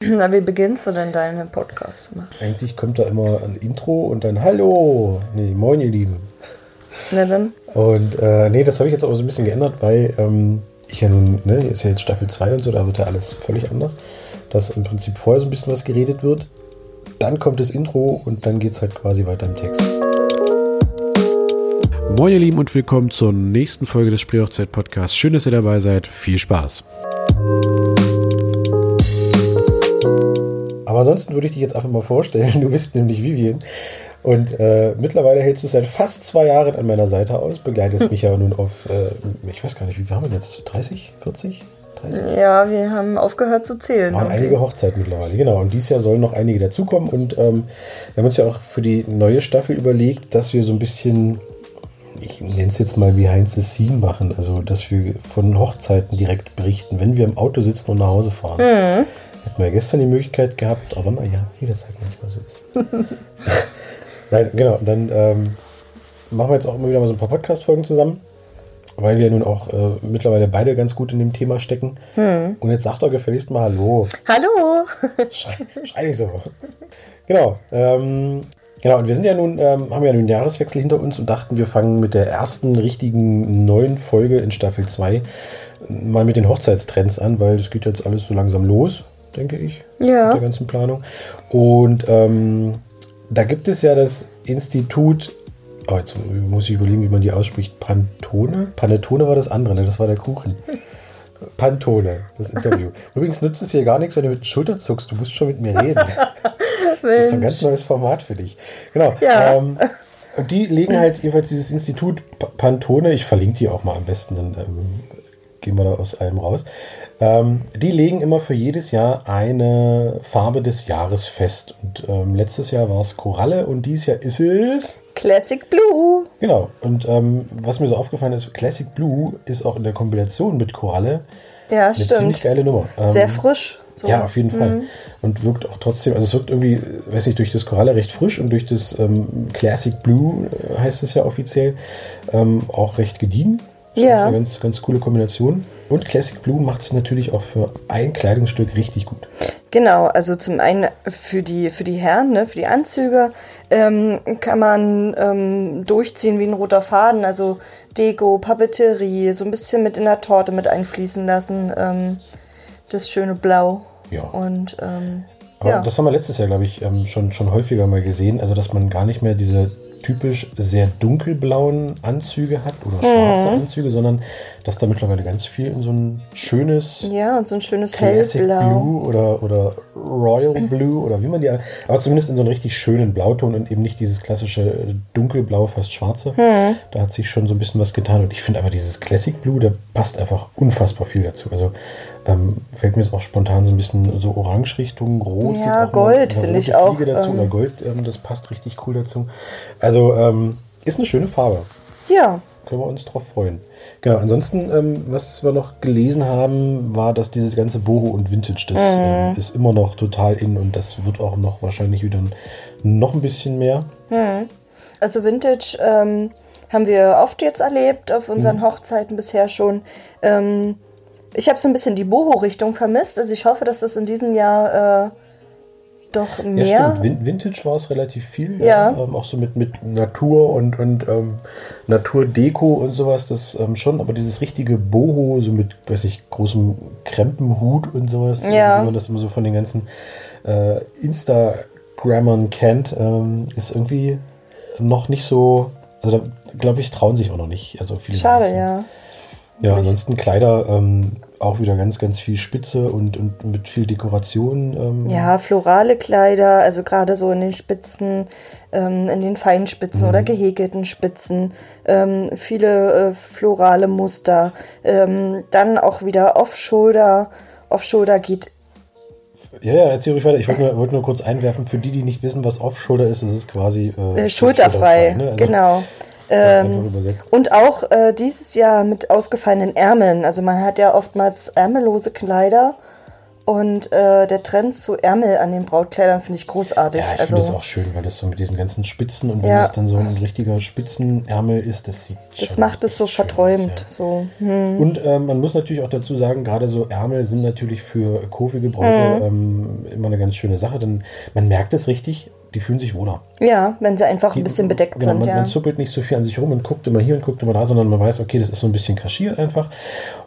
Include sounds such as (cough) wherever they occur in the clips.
(clears throat) Na, wie beginnst du denn deinen Podcast? Eigentlich kommt da immer ein Intro und dann Hallo. Nee, moin ihr Lieben. Na dann. Und äh, nee, das habe ich jetzt aber so ein bisschen geändert, weil ähm, ich ja nun, ne, ist ja jetzt Staffel 2 und so, da wird ja alles völlig anders. Dass im Prinzip vorher so ein bisschen was geredet wird. Dann kommt das Intro und dann geht es halt quasi weiter im Text. Moin ihr Lieben und willkommen zur nächsten Folge des Spreehochzeit Podcasts. Schön, dass ihr dabei seid. Viel Spaß. Aber ansonsten würde ich dich jetzt einfach mal vorstellen. Du bist nämlich Vivian. Und äh, mittlerweile hältst du seit fast zwei Jahren an meiner Seite aus, begleitest mich ja nun auf, äh, ich weiß gar nicht, wie viel haben wir jetzt? 30, 40? 30? Ja, wir haben aufgehört zu zählen. Waren einige Hochzeiten mittlerweile, genau. Und dieses Jahr sollen noch einige dazukommen. Und ähm, wir haben uns ja auch für die neue Staffel überlegt, dass wir so ein bisschen, ich nenne es jetzt mal behind the scene machen. Also, dass wir von Hochzeiten direkt berichten, wenn wir im Auto sitzen und nach Hause fahren. Mhm. Hätten wir ja gestern die Möglichkeit gehabt, aber naja, wie das halt manchmal so ist. (laughs) Nein, genau. Dann ähm, machen wir jetzt auch immer wieder mal so ein paar Podcast-Folgen zusammen, weil wir nun auch äh, mittlerweile beide ganz gut in dem Thema stecken. Hm. Und jetzt sagt doch gefälligst mal Hallo. Hallo! Schrei, schrei nicht so. genau. Ähm, genau, und wir sind ja nun, ähm, haben ja nun einen Jahreswechsel hinter uns und dachten, wir fangen mit der ersten richtigen neuen Folge in Staffel 2 mal mit den Hochzeitstrends an, weil das geht jetzt alles so langsam los, denke ich. Ja. Mit der ganzen Planung. Und ähm, da gibt es ja das Institut, oh, jetzt muss ich überlegen, wie man die ausspricht, Pantone? Panettone war das andere, ne? das war der Kuchen. Pantone, das Interview. (laughs) Übrigens nützt es hier gar nichts, wenn du mit den Schultern zuckst. Du musst schon mit mir reden. (laughs) Das ist ein ganz neues Format für dich. Genau. Ja. Ähm, und die legen halt jedenfalls dieses Institut Pantone, ich verlinke die auch mal am besten, dann ähm, gehen wir da aus allem raus. Ähm, die legen immer für jedes Jahr eine Farbe des Jahres fest. Und ähm, letztes Jahr war es Koralle und dieses Jahr ist es. Classic Blue. Genau. Und ähm, was mir so aufgefallen ist, Classic Blue ist auch in der Kombination mit Koralle Ja, eine ziemlich stimmt. geile Nummer. Ähm, Sehr frisch. So. Ja, auf jeden Fall. Und wirkt auch trotzdem, also es wirkt irgendwie, weiß nicht, durch das Koralle recht frisch und durch das ähm, Classic Blue, äh, heißt es ja offiziell, ähm, auch recht gediegen. Ja. Eine ganz, ganz coole Kombination. Und Classic Blue macht es natürlich auch für ein Kleidungsstück richtig gut. Genau, also zum einen für die, für die Herren, ne, für die Anzüge ähm, kann man ähm, durchziehen wie ein roter Faden, also Deko, Papeterie, so ein bisschen mit in der Torte mit einfließen lassen. Ähm, das schöne Blau. Ja. Und ähm, Aber ja. das haben wir letztes Jahr, glaube ich, ähm, schon, schon häufiger mal gesehen. Also, dass man gar nicht mehr diese typisch sehr dunkelblauen Anzüge hat oder schwarze Mhm. Anzüge, sondern dass da mittlerweile ganz viel in so ein schönes ja, und so ein schönes Classic Hellblau. Blue oder, oder Royal Blue oder wie man die, aber zumindest in so einem richtig schönen Blauton und eben nicht dieses klassische äh, dunkelblau, fast schwarze. Hm. Da hat sich schon so ein bisschen was getan und ich finde aber dieses Classic Blue, da passt einfach unfassbar viel dazu. Also ähm, fällt mir jetzt auch spontan so ein bisschen so Orange Richtung Rot. Ja, Gold finde ich auch, Dazu, ähm, oder Gold, ähm, das passt richtig cool dazu. Also ähm, ist eine schöne Farbe Ja, können wir uns drauf freuen. Genau, ansonsten, ähm, was wir noch gelesen haben, war, dass dieses ganze Boho und Vintage, das ähm, ist immer noch total in und das wird auch noch wahrscheinlich wieder noch ein bisschen mehr. also Vintage haben wir oft jetzt erlebt auf unseren Mhm. Hochzeiten bisher schon. Ähm, ich habe so ein bisschen die Boho-Richtung vermisst. Also ich hoffe, dass das in diesem Jahr äh, doch mehr. Ja, stimmt. Vin Vintage war es relativ viel. Ja. Ähm, auch so mit, mit Natur und, und ähm, Naturdeko und sowas, das ähm, schon. Aber dieses richtige Boho, so mit, weiß ich, großem Krempenhut und sowas, Ja. wie man das immer so von den ganzen äh, Instagrammern kennt, ähm, ist irgendwie noch nicht so. Also da glaube ich, trauen sich auch noch nicht. Also viele Schade, ja. Ja, ansonsten Kleider ähm, auch wieder ganz, ganz viel Spitze und, und mit viel Dekoration. Ähm, Ja, florale Kleider, also gerade so in den Spitzen, ähm, in den Feinspitzen Mhm. oder gehäkelten Spitzen, ähm, viele äh, florale Muster. Ähm, dann auch wieder Off-Shoulder. Off-Shoulder geht, Ja, ja, erzähl ruhig weiter. Ich wollte nur, wollte nur kurz einwerfen, für die, die nicht wissen, was Off-Shoulder ist, ist quasi äh, äh, schulterfrei, ne? Also, genau. Übersetzt. Und auch äh, dieses Jahr mit ausgefallenen Ärmeln. Also man hat ja oftmals ärmellose Kleider Und äh, der Trend zu Ärmel an den Brautkleidern finde ich großartig. Ja, ich also, finde das auch schön, weil das so mit diesen ganzen Spitzen und wenn Ja. das dann so ein richtiger Spitzenärmel ist, das sieht das macht es so verträumt. aus, ja. So. Hm. Und ähm, man muss natürlich auch dazu sagen, gerade so Ärmel sind natürlich für kurvige Bräute ähm, immer eine ganz schöne Sache, denn man merkt es richtig, die fühlen sich wohler. Ja, wenn sie einfach ein bisschen bedeckt genau, sind, man, ja. man zuppelt nicht so viel an sich rum und guckt immer hier und guckt immer da, sondern man weiß, okay, das ist so ein bisschen kaschiert einfach.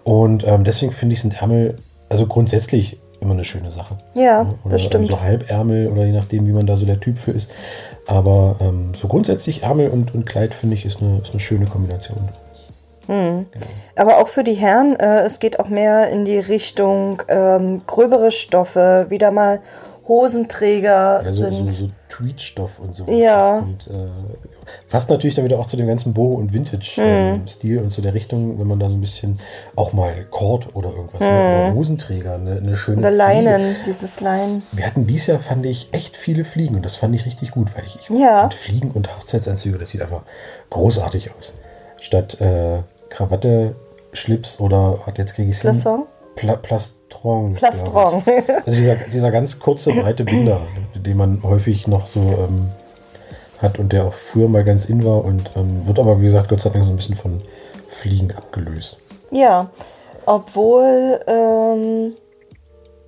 Und ähm, deswegen finde ich, sind Ärmel, also grundsätzlich immer eine schöne Sache. Ja, oder das stimmt. So Halbärmel oder je nachdem, wie man da so der Typ für ist. Aber ähm, so grundsätzlich Ärmel und, und Kleid, finde ich, ist eine, ist eine schöne Kombination. Aber auch für die Herren, äh, es geht auch mehr in die Richtung ähm, gröbere Stoffe, wieder mal Hosenträger Ja, so, so, sind. so Tweetstoff und sowas. Ja. Und, äh, passt natürlich dann wieder auch zu dem ganzen Boho- und Vintage-Stil und zu der Richtung, wenn man da so ein bisschen auch mal Cord oder irgendwas, ne, oder Hosenträger, eine, eine schöne Oder Fliege. Leinen, dieses Leinen. Wir hatten dieses Jahr, fand ich, echt viele Fliegen und das fand ich richtig gut, weil ich, ich Ja. finde Fliegen und Hochzeitsanzüge, das sieht einfach großartig aus. Statt äh, Krawatte, Schlips oder, hat jetzt kriege ich es hin? Pla Plastron. Plastron. Also dieser, dieser ganz kurze, breite Binder, den man häufig noch so ähm, hat und der auch früher mal ganz in war und ähm, wird aber, wie gesagt, Gott sei Dank so ein bisschen von Fliegen abgelöst. Ja, obwohl ähm,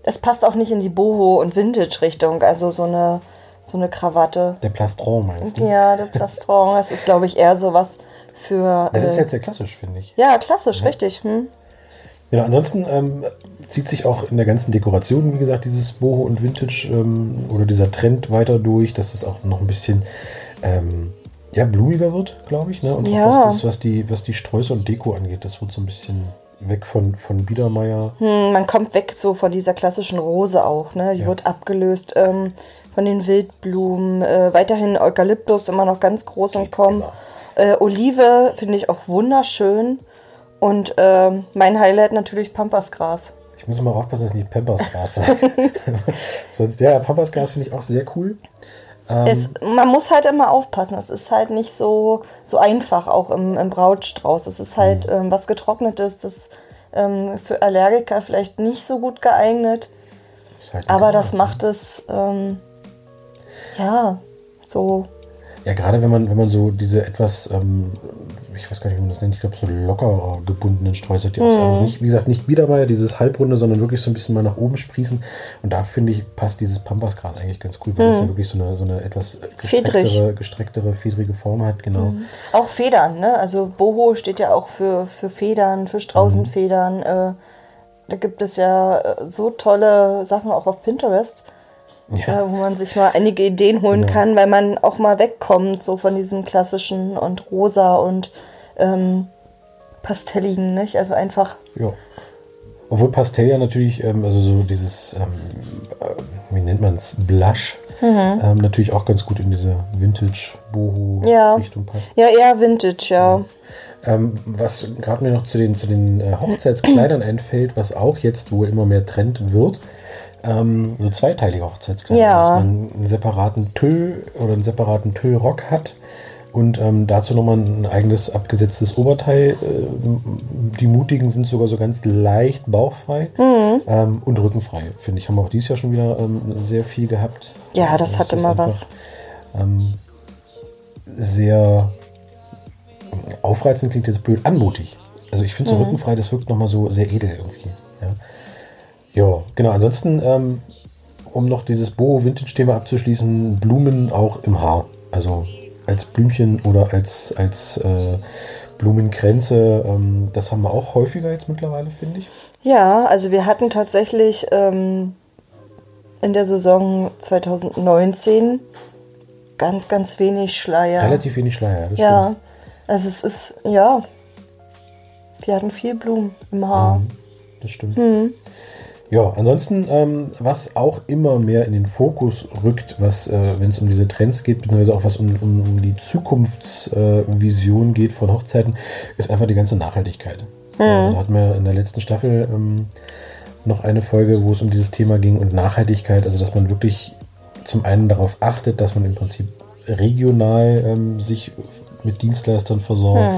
es passt auch nicht in die Boho- und Vintage-Richtung, also so eine, so eine Krawatte. Der Plastron meinst du? Ja, der Plastron, das ist, glaube ich, eher so was für... Ja, das ist äh, jetzt sehr klassisch, finde ich. ja, klassisch, richtig. Hm? Genau, ansonsten ähm, zieht sich auch in der ganzen Dekoration, wie gesagt, dieses Boho und Vintage ähm, oder dieser Trend weiter durch, dass es auch noch ein bisschen ähm, ja, blumiger wird, glaube ich. Ne? Und Ja. auch was, das, was, die, was die Sträuße und Deko angeht, das wird so ein bisschen weg von, von Biedermeier. Hm, man kommt weg so von dieser klassischen Rose auch, ne? Die Ja. wird abgelöst ähm, von den Wildblumen. Äh, weiterhin Eukalyptus immer noch ganz groß Kommen. Genau. Äh, Olive finde ich auch wunderschön. Und ähm, mein Highlight natürlich Pampasgras. Ich muss mal aufpassen, dass ich nicht Pampersgras sage. (laughs) Sonst, ja, Pampersgras finde ich auch sehr cool. Ähm. Es, man muss halt immer aufpassen. Es ist halt nicht so, so einfach, auch im, im Brautstrauß. Es ist halt Mhm. ähm, was Getrocknetes, das ähm, für Allergiker vielleicht nicht so gut geeignet. Halt Aber das ne? macht es, ähm, ja, so. Ja, gerade wenn man, wenn man so diese etwas, ähm, ich weiß gar nicht, wie man das nennt, ich glaube so locker gebundenen Sträuße, die auch also nicht, wie gesagt, nicht Biedermeier, dieses Halbrunde, sondern wirklich so ein bisschen mal nach oben sprießen. Und da finde ich, passt dieses Pampasgras eigentlich ganz cool, weil es ja wirklich so eine, so eine etwas gestrecktere, Fedrig. gestrecktere, fedrige Form hat, genau. Auch Federn, ne? Also Boho steht ja auch für, für Federn, für Straußenfedern. Äh, da gibt es ja äh, so tolle Sachen auch auf Pinterest, Ja. äh, wo man sich mal einige Ideen holen Genau. kann, weil man auch mal wegkommt, so von diesem klassischen und rosa und ähm, pastelligen, nicht? Also einfach, Ja. Obwohl Pastell ja natürlich, ähm, also so dieses, ähm, äh, wie nennt man es, Blush, ähm, natürlich auch ganz gut in diese Vintage-Boho-Richtung Ja. passt. ja, eher Vintage, ja. Ähm, was gerade mir noch zu den, zu den äh, Hochzeitskleidern (clears throat) einfällt, was auch jetzt wohl immer mehr Trend wird, ähm, so zweiteilige Hochzeitskleider, Ja. dass man einen separaten Tüll oder einen separaten Tüllrock hat und ähm, dazu nochmal ein eigenes abgesetztes Oberteil. Ähm, die Mutigen sind sogar so ganz leicht bauchfrei Mhm. ähm, und rückenfrei, finde ich. Haben wir auch dieses Jahr schon wieder ähm, sehr viel gehabt. Ja, das hat ist immer einfach, was. Ähm, sehr aufreizend klingt jetzt blöd, anmutig. Also ich finde so rückenfrei, das wirkt nochmal so sehr edel irgendwie. Ja, ja genau. Ansonsten, ähm, um noch dieses Boho-Vintage-Thema abzuschließen, Blumen auch im Haar. Also als Blümchen oder als, als äh, Blumenkränze. Ähm, das haben wir auch häufiger jetzt mittlerweile, finde ich. Ja, also wir hatten tatsächlich ähm, in der Saison 2019 ganz, ganz wenig Schleier. Relativ wenig Schleier, ja, das ja, stimmt. also es ist, ja, wir hatten viel Blumen im Haar. Das stimmt. Ja, ansonsten, ähm, was auch immer mehr in den Fokus rückt, was, äh, wenn es um diese Trends geht, beziehungsweise auch was um, um, um die Zukunftsvision geht von Hochzeiten, ist einfach die ganze Nachhaltigkeit. Also da hatten wir in der letzten Staffel ähm, noch eine Folge, wo es um dieses Thema ging und Nachhaltigkeit, also dass man wirklich zum einen darauf achtet, dass man im Prinzip regional ähm, sich mit Dienstleistern versorgt,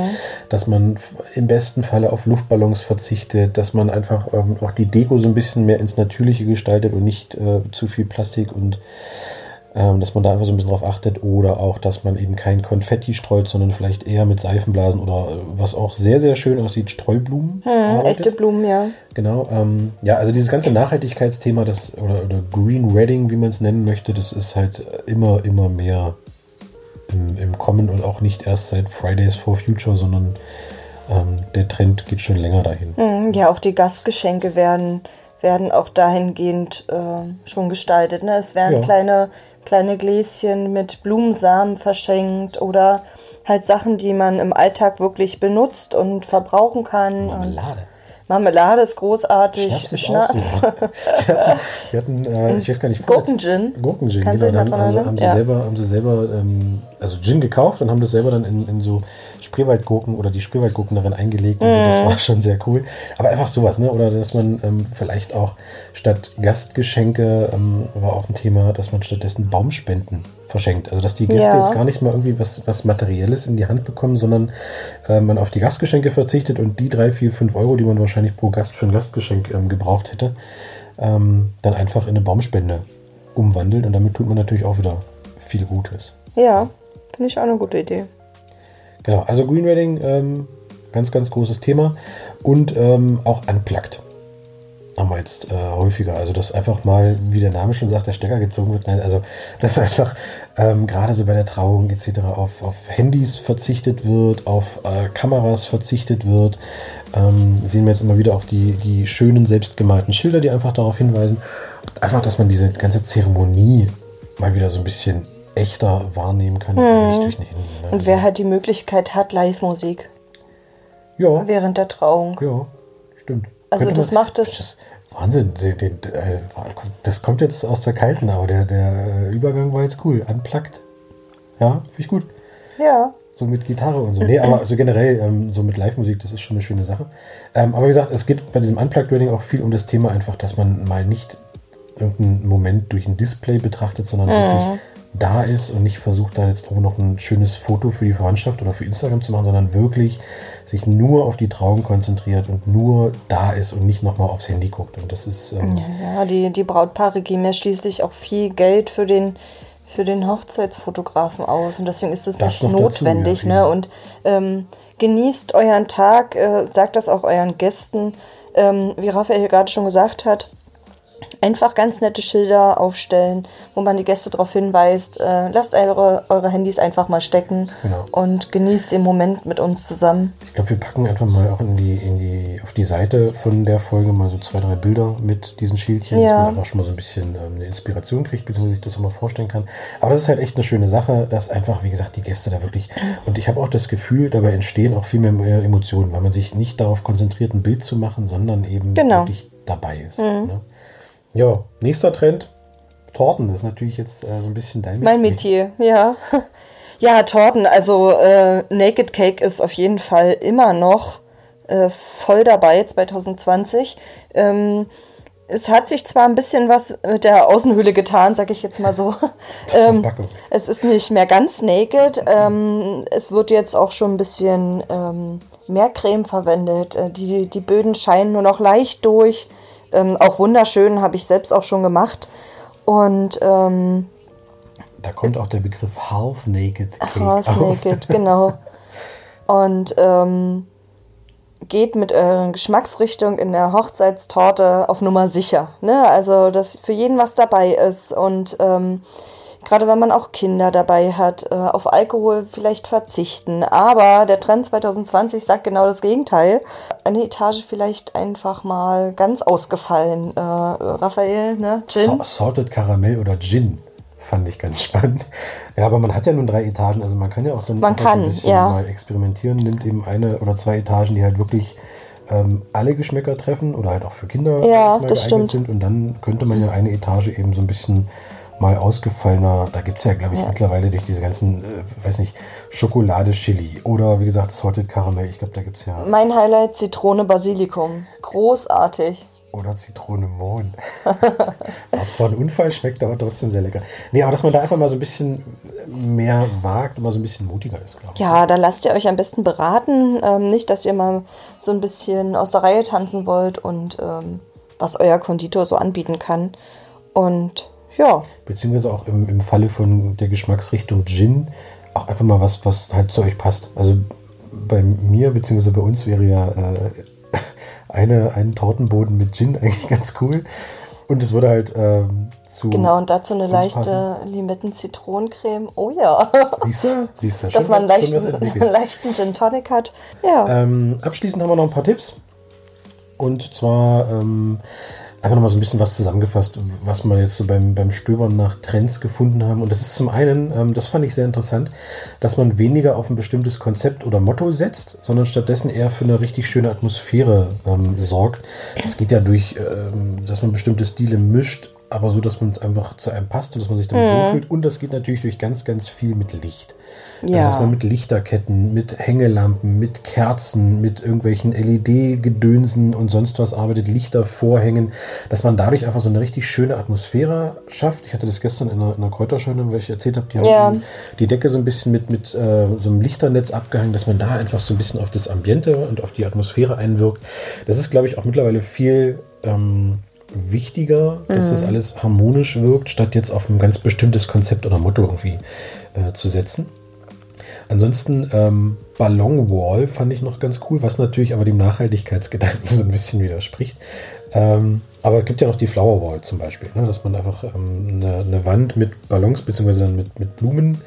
dass man im besten Falle auf Luftballons verzichtet, dass man einfach ähm, auch die Deko so ein bisschen mehr ins Natürliche gestaltet und nicht äh, zu viel Plastik und ähm, dass man da einfach so ein bisschen drauf achtet oder auch, dass man eben kein Konfetti streut, sondern vielleicht eher mit Seifenblasen oder äh, was auch sehr, sehr schön aussieht, Streublumen. arbeitet. Echte Blumen, ja. Genau, ähm, ja, also dieses ganze Nachhaltigkeitsthema, das oder, oder Green Wedding, wie man es nennen möchte, das ist halt immer, immer mehr im, im Kommen und auch nicht erst seit Fridays for Future, sondern ähm, der Trend geht schon länger dahin. Mhm, Ja, auch die Gastgeschenke werden, werden auch dahingehend äh, schon gestaltet. Ne? Es werden Ja. kleine, kleine Gläschen mit Blumensamen verschenkt oder halt Sachen, die man im Alltag wirklich benutzt und verbrauchen kann. Marmelade. Marmelade ist großartig. Schnaps ist Schnaps. auch super. (laughs) Wir hatten, äh, ich weiß gar nicht, Gurkengin. Genau. haben, haben, sie, haben sie erinnern? selber, haben sie selber ähm, also Gin gekauft und haben das selber dann in, in so Spreewaldgurken oder die Spreewaldgurken darin eingelegt. Und so. Mhm. Das war schon sehr cool. Aber einfach sowas, ne? Oder dass man ähm, vielleicht auch statt Gastgeschenke ähm, war auch ein Thema, dass man stattdessen Baumspenden verschenkt. Also dass die Gäste Ja. jetzt gar nicht mal irgendwie was, was Materielles in die Hand bekommen, sondern äh, man auf die Gastgeschenke verzichtet und die drei, vier, fünf Euro, die man wahrscheinlich pro Gast für ein Gastgeschenk ähm, gebraucht hätte, ähm, dann einfach in eine Baumspende umwandelt und damit tut man natürlich auch wieder viel Gutes. Ja, finde ich auch eine gute Idee. Genau, also Green Wedding, ähm, ganz, ganz großes Thema und ähm, auch unplugged haben wir jetzt äh, häufiger. Also, dass einfach mal, wie der Name schon sagt, der Stecker gezogen wird. Nein, also, (laughs) dass einfach ähm, gerade so bei der Trauung etc. Auf, auf Handys verzichtet wird, auf äh, Kameras verzichtet wird. Ähm, sehen wir jetzt immer wieder auch die, die schönen selbstgemalten Schilder, die einfach darauf hinweisen. Einfach, dass man diese ganze Zeremonie mal wieder so ein bisschen echter wahrnehmen kann, und nicht durch ein Handy. Ne? Und wer halt die Möglichkeit hat, Live-Musik ja, während der Trauung. Ja, stimmt. Also Könnte das macht es- Das, Wahnsinn. Den, den, äh, das kommt jetzt aus der Kalten, aber der, der Übergang war jetzt cool. Unplugged. Ja, finde ich gut. Ja. So mit Gitarre und so. Nee, aber also generell ähm, so mit Live-Musik, das ist schon eine schöne Sache. Ähm, aber wie gesagt, es geht bei diesem Unplugged Wedding auch viel um das Thema einfach, dass man mal nicht irgendeinen Moment durch ein Display betrachtet, sondern wirklich da ist und nicht versucht, da jetzt irgendwo noch ein schönes Foto für die Verwandtschaft oder für Instagram zu machen, sondern wirklich sich nur auf die Trauung konzentriert und nur da ist und nicht nochmal aufs Handy guckt. Und das ist ähm, Ja, die, die Brautpaare geben ja schließlich auch viel Geld für den, für den Hochzeitsfotografen aus. Und deswegen ist es Das nicht noch dazu, notwendig. ja, ne? Und ähm, genießt euren Tag, äh, sagt das auch euren Gästen. Ähm, wie Raphael gerade schon gesagt hat, einfach ganz nette Schilder aufstellen, wo man die Gäste darauf hinweist, äh, lasst eure, eure Handys einfach mal stecken Genau. und genießt den Moment mit uns zusammen. Ich glaube, wir packen einfach mal auch in die, in die, auf die Seite von der Folge mal so zwei, drei Bilder mit diesen Schildchen, dass Ja. man einfach schon mal so ein bisschen ähm, eine Inspiration kriegt, beziehungsweise sich das auch mal vorstellen kann. Aber das ist halt echt eine schöne Sache, dass einfach, wie gesagt, die Gäste da wirklich, und ich habe auch das Gefühl, dabei entstehen auch viel mehr, Emotionen, weil man sich nicht darauf konzentriert, ein Bild zu machen, sondern eben Genau. wirklich dabei ist. Ne? Ja, nächster Trend, Torten, das ist natürlich jetzt äh, so ein bisschen dein Mein Metier, ja. (laughs) Ja, Torten, also äh, Naked Cake ist auf jeden Fall immer noch äh, voll dabei 2020. Ähm, es hat sich zwar ein bisschen was mit der Außenhülle getan, sag ich jetzt mal so. (laughs) (laughs) ähm, es ist nicht mehr ganz naked. Ähm, es wird jetzt auch schon ein bisschen ähm, mehr Creme verwendet. Äh, die, die Böden scheinen nur noch leicht durch. Ähm, auch wunderschön, habe ich selbst auch schon gemacht. Und ähm, Da kommt auch der Begriff Half-Naked Cake Half auf. Naked, (laughs) genau. Und ähm, geht mit euren Geschmacksrichtung in der Hochzeitstorte auf Nummer sicher. Ne? Also, dass für jeden was dabei ist. Und ähm, gerade wenn man auch Kinder dabei hat, äh, auf Alkohol vielleicht verzichten. Aber der Trend 2020 sagt genau das Gegenteil. Eine Etage vielleicht einfach mal ganz ausgefallen. Äh, Raphael, ne? Gin? Sa Salted Karamell oder Gin fand ich ganz (laughs) spannend. Ja, aber man hat ja nun drei Etagen, also man kann ja auch dann Man kann, ein bisschen ja. mal experimentieren, nimmt eben eine oder zwei Etagen, die halt wirklich ähm, alle Geschmäcker treffen oder halt auch für Kinder Ja, das geeignet stimmt. sind und dann könnte man ja eine Etage eben so ein bisschen mal ausgefallener, da gibt es ja, glaube ich, mittlerweile durch diese ganzen, äh, weiß nicht, Schokolade, Chili oder wie gesagt Salted Karamell, ich glaube, da gibt es ja Mein Highlight Zitrone Basilikum. Großartig. Oder Zitronenmohn. War (laughs) zwar ein Unfall, schmeckt aber trotzdem sehr lecker. Nee, aber dass man da einfach mal so ein bisschen mehr wagt und mal so ein bisschen mutiger ist, glaube ich. Ja, da lasst ihr euch am besten beraten. Ähm, nicht, dass ihr mal so ein bisschen aus der Reihe tanzen wollt und ähm, was euer Konditor so anbieten kann. Und ja. Beziehungsweise auch im, im Falle von der Geschmacksrichtung Gin auch einfach mal was, was halt zu euch passt. Also bei mir, beziehungsweise bei uns wäre ja äh, (laughs) eine, einen Tortenboden mit Gin eigentlich ganz cool. Und es würde halt ähm, zu. Genau, und dazu eine leichte Limetten-Zitronencreme. Oh ja. (laughs) Siehst du? Siehst du, Dass man einen leichten, (laughs) leichten Gin Tonic hat. Ja. Ähm, abschließend haben wir noch ein paar Tipps. Und zwar ähm, einfach nochmal so ein bisschen was zusammengefasst, was wir jetzt so beim, beim Stöbern nach Trends gefunden haben. Und das ist zum einen, ähm, das fand ich sehr interessant, dass man weniger auf ein bestimmtes Konzept oder Motto setzt, sondern stattdessen eher für eine richtig schöne Atmosphäre ähm, sorgt. Das geht ja durch, ähm, dass man bestimmte Stile mischt, aber so, dass man es einfach zu einem passt und dass man sich damit mhm. wohlfühlt. Und das geht natürlich durch ganz, ganz viel mit Licht. Also, ja. dass man mit Lichterketten, mit Hängelampen, mit Kerzen, mit irgendwelchen LED-Gedönsen und sonst was arbeitet, Lichtervorhängen, dass man dadurch einfach so eine richtig schöne Atmosphäre schafft. Ich hatte das gestern in einer, in einer Kräuterscheune, weil ich erzählt habe, die ja. haben die Decke so ein bisschen mit, mit äh, so einem Lichternetz abgehangen, dass man da einfach so ein bisschen auf das Ambiente und auf die Atmosphäre einwirkt. Das ist, glaube ich, auch mittlerweile viel ähm, wichtiger, dass mhm. das alles harmonisch wirkt, statt jetzt auf ein ganz bestimmtes Konzept oder Motto irgendwie äh, zu setzen. Ansonsten ähm, Ballon Wall fand ich noch ganz cool, was natürlich aber dem Nachhaltigkeitsgedanken (laughs) so ein bisschen widerspricht. Ähm, aber es gibt ja noch die Flower Wall zum Beispiel, ne, dass man einfach ähm, eine, eine, Wand mit Ballons beziehungsweise dann mit, mit Blumen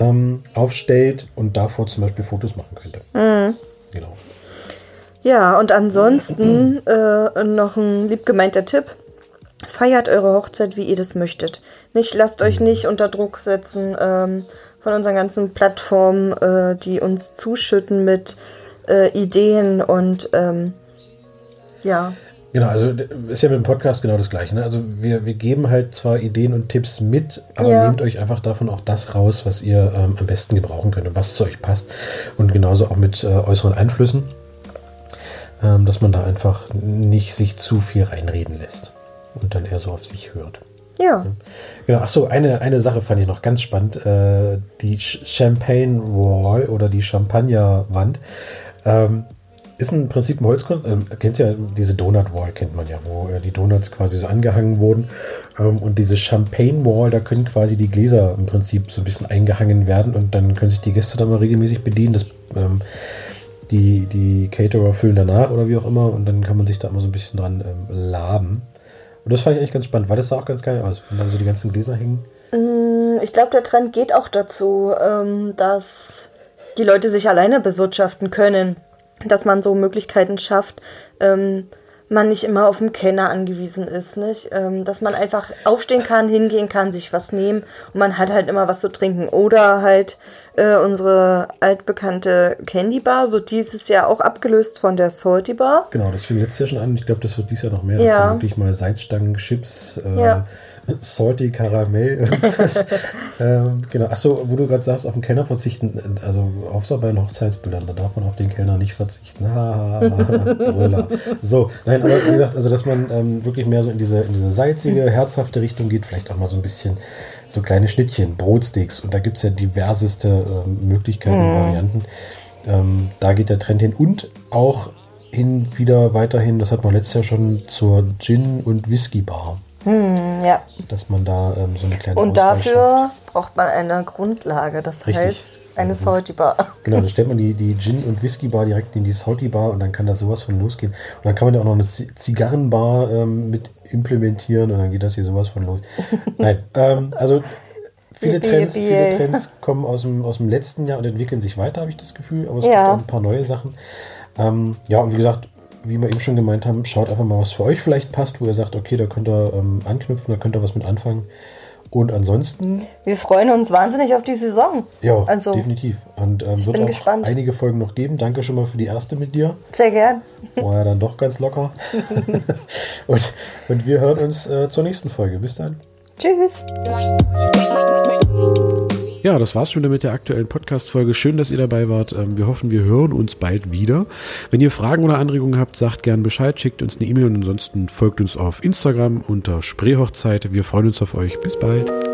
ähm, aufstellt und davor zum Beispiel Fotos machen könnte. Mhm. Genau. Ja, und ansonsten äh, noch ein liebgemeinter Tipp. Feiert eure Hochzeit, wie ihr das möchtet. Nicht, lasst euch nicht unter Druck setzen. Ähm, von unseren ganzen Plattformen, äh, die uns zuschütten mit äh, Ideen und ähm, ja. Genau, also ist ja mit dem Podcast genau das gleiche. Ne? Also wir, wir geben halt zwar Ideen und Tipps mit, aber ja. nehmt euch einfach davon auch das raus, was ihr ähm, am besten gebrauchen könnt und was zu euch passt. Und genauso auch mit äh, äußeren Einflüssen, dass man da einfach nicht sich zu viel reinreden lässt und dann eher so auf sich hört. Ja. Genau, achso, eine, eine Sache fand ich noch ganz spannend. Äh, die Champagne Wall oder die Champagnerwand ähm, ist im Prinzip ein Holzkunst. Ähm, kennt ja diese Donut Wall, kennt man ja, wo äh, die Donuts quasi so angehangen wurden. Ähm, und diese Champagne Wall, da können quasi die Gläser im Prinzip so ein bisschen eingehangen werden und dann können sich die Gäste da mal regelmäßig bedienen. Das, ähm, die, die Caterer füllen danach oder wie auch immer und dann kann man sich da immer so ein bisschen dran ähm, laben. Und das fand ich eigentlich ganz spannend, weil das sah auch ganz geil aus, wenn dann so die ganzen Gläser hängen. Mm, ich glaube, der Trend geht auch dazu, ähm, dass die Leute sich alleine bewirtschaften können. Dass man so Möglichkeiten schafft, ähm, man nicht immer auf den Kenner angewiesen ist, nicht? Ähm, dass man einfach aufstehen kann, hingehen kann, sich was nehmen und man hat halt immer was zu trinken. Oder halt äh, unsere altbekannte Candy Bar wird dieses Jahr auch abgelöst von der Salty Bar. Genau, das fing letztes Jahr schon an. Ich glaube, das wird dieses Jahr noch mehr. Ja. Wirklich mal Salzstangen, Chips, äh, ja. Salty Karamell, (laughs) irgendwas. ähm, genau. Achso, wo du gerade sagst, auf den Kellner verzichten, also auf so bei den Hochzeitsbildern, da darf man auf den Kellner nicht verzichten. Brüller. so, nein, aber wie gesagt, also dass man ähm, wirklich mehr so in diese, in diese salzige, herzhafte Richtung geht, vielleicht auch mal so ein bisschen so kleine Schnittchen, Brotsteaks und da gibt es ja diverseste äh, Möglichkeiten und mhm. Varianten. Ähm, da geht der Trend hin und auch hin wieder weiterhin, das hat man letztes Jahr schon zur Gin- und Whisky-Bar. Hm, ja. Dass man da ähm, so eine kleine Und Auswahl dafür schafft. braucht man eine Grundlage, das Richtig. heißt eine Salty Bar. Genau, dann (laughs) stellt man die, die Gin- und Whisky-Bar direkt in die Salty Bar und dann kann da sowas von losgehen. Und dann kann man ja auch noch eine Zigarrenbar ähm, mit implementieren und dann geht das hier sowas von los. (laughs) Nein, ähm, also viele Trends, viele Trends kommen aus dem, aus dem letzten Jahr und entwickeln sich weiter, habe ich das Gefühl. Aber es ja. gibt auch ein paar neue Sachen. Ähm, ja, und wie gesagt, wie wir eben schon gemeint haben, schaut einfach mal, was für euch vielleicht passt, wo ihr sagt, okay, da könnt ihr ähm, anknüpfen, da könnt ihr was mit anfangen. Und ansonsten. Wir freuen uns wahnsinnig auf die Saison. Ja, also, definitiv. Und ähm, wird auch gespannt. einige Folgen noch geben. Danke schon mal für die erste mit dir. Sehr gern. War ja dann doch ganz locker. (laughs) und, und wir hören uns äh, zur nächsten Folge. Bis dann. Tschüss. Ja, das war's schon mit der aktuellen Podcast-Folge. Schön, dass ihr dabei wart. Ähm, wir hoffen, wir hören uns bald wieder. Wenn ihr Fragen oder Anregungen habt, sagt gern Bescheid, schickt uns eine E-Mail und ansonsten folgt uns auf Instagram unter Spreehochzeit. Wir freuen uns auf euch. Bis bald.